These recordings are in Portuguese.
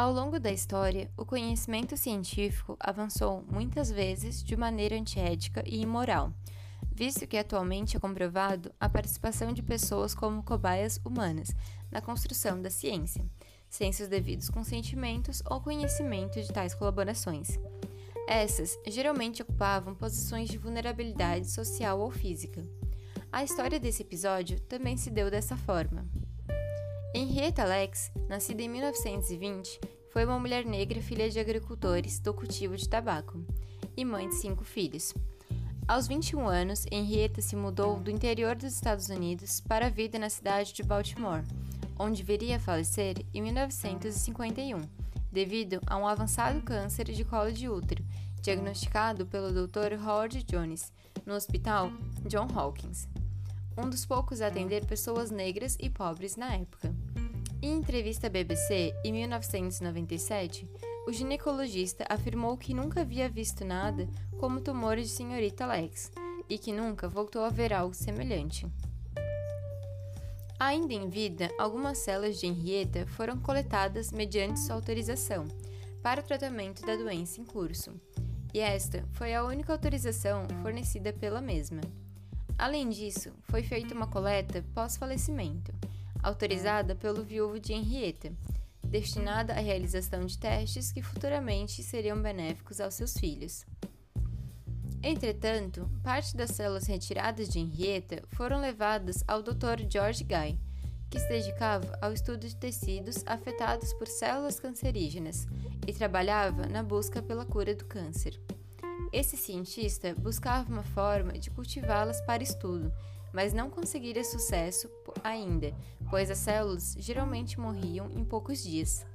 Ao longo da história, o conhecimento científico avançou muitas vezes de maneira antiética e imoral, visto que atualmente é comprovado a participação de pessoas como cobaias humanas na construção da ciência, sem seus devidos consentimentos ou conhecimento de tais colaborações. Essas geralmente ocupavam posições de vulnerabilidade social ou física. A história desse episódio também se deu dessa forma. Henrietta Lex, nascida em 1920, foi uma mulher negra filha de agricultores do cultivo de tabaco e mãe de cinco filhos. Aos 21 anos, Henrietta se mudou do interior dos Estados Unidos para a vida na cidade de Baltimore, onde viria a falecer em 1951, devido a um avançado câncer de colo de útero, diagnosticado pelo Dr. Howard Jones no Hospital John Hopkins, um dos poucos a atender pessoas negras e pobres na época. Em entrevista à BBC, em 1997, o ginecologista afirmou que nunca havia visto nada como tumores de senhorita Lex e que nunca voltou a ver algo semelhante. Ainda em vida, algumas células de Henrietta foram coletadas mediante sua autorização para o tratamento da doença em curso, e esta foi a única autorização fornecida pela mesma. Além disso, foi feita uma coleta pós-falecimento autorizada pelo viúvo de Henrietta, destinada à realização de testes que futuramente seriam benéficos aos seus filhos. Entretanto, parte das células retiradas de Henrietta foram levadas ao Dr. George Guy, que se dedicava ao estudo de tecidos afetados por células cancerígenas e trabalhava na busca pela cura do câncer. Esse cientista buscava uma forma de cultivá-las para estudo, mas não conseguira sucesso ainda, pois as células geralmente morriam em poucos dias.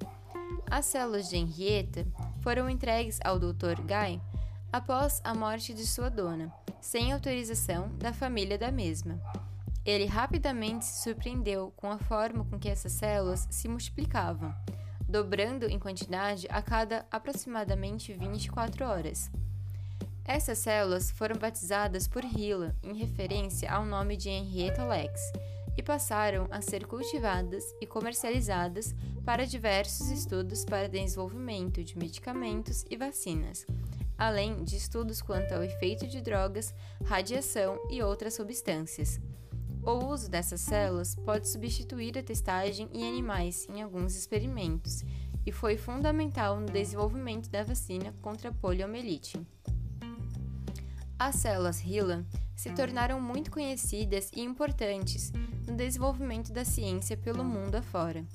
As células de Henrietta foram entregues ao Dr. Guy após a morte de sua dona, sem autorização da família da mesma. Ele rapidamente se surpreendeu com a forma com que essas células se multiplicavam, dobrando em quantidade a cada aproximadamente 24 horas. Essas células foram batizadas por Hilla em referência ao nome de Henrietta Lex e passaram a ser cultivadas e comercializadas para diversos estudos para desenvolvimento de medicamentos e vacinas, além de estudos quanto ao efeito de drogas, radiação e outras substâncias. O uso dessas células pode substituir a testagem em animais em alguns experimentos e foi fundamental no desenvolvimento da vacina contra a poliomielite. As células HeLa se tornaram muito conhecidas e importantes no desenvolvimento da ciência pelo mundo afora,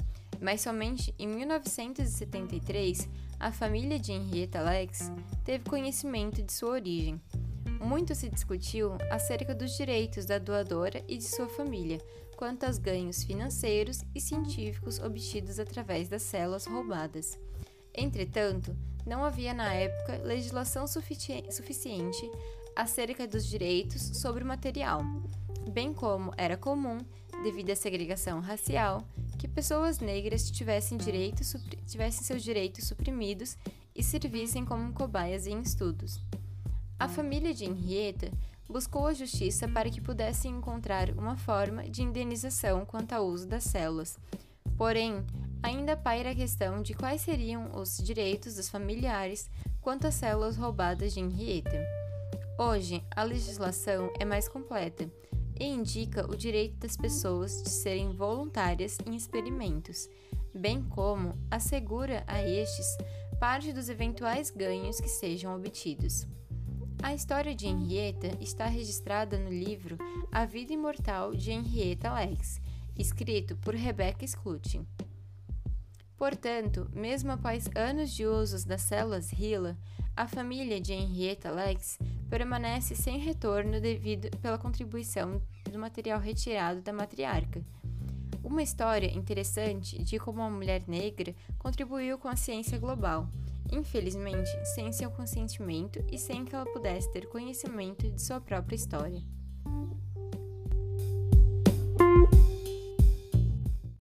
mas somente em 1973 a família de Henrietta Lacks teve conhecimento de sua origem. Muito se discutiu acerca dos direitos da doadora e de sua família quanto aos ganhos financeiros e científicos obtidos através das células roubadas. Entretanto, não havia na época legislação suficiente acerca dos direitos sobre o material, bem como era comum, devido à segregação racial, que pessoas negras tivessem, direitos, tivessem seus direitos suprimidos e servissem como cobaias em estudos. A família de Henrietta buscou a justiça para que pudessem encontrar uma forma de indenização quanto ao uso das células. Porém, ainda paira a questão de quais seriam os direitos dos familiares quanto às células roubadas de Henrietta. Hoje, a legislação é mais completa e indica o direito das pessoas de serem voluntárias em experimentos, bem como assegura a estes parte dos eventuais ganhos que sejam obtidos. A história de Henrietta está registrada no livro A Vida Imortal de Henrietta Lacks, escrito por Rebecca Sklutin. Portanto, mesmo após anos de usos das células HeLa, a família de Henrietta Lacks permanece sem retorno devido pela contribuição do material retirado da matriarca. Uma história interessante de como uma mulher negra contribuiu com a ciência global, infelizmente sem seu consentimento e sem que ela pudesse ter conhecimento de sua própria história.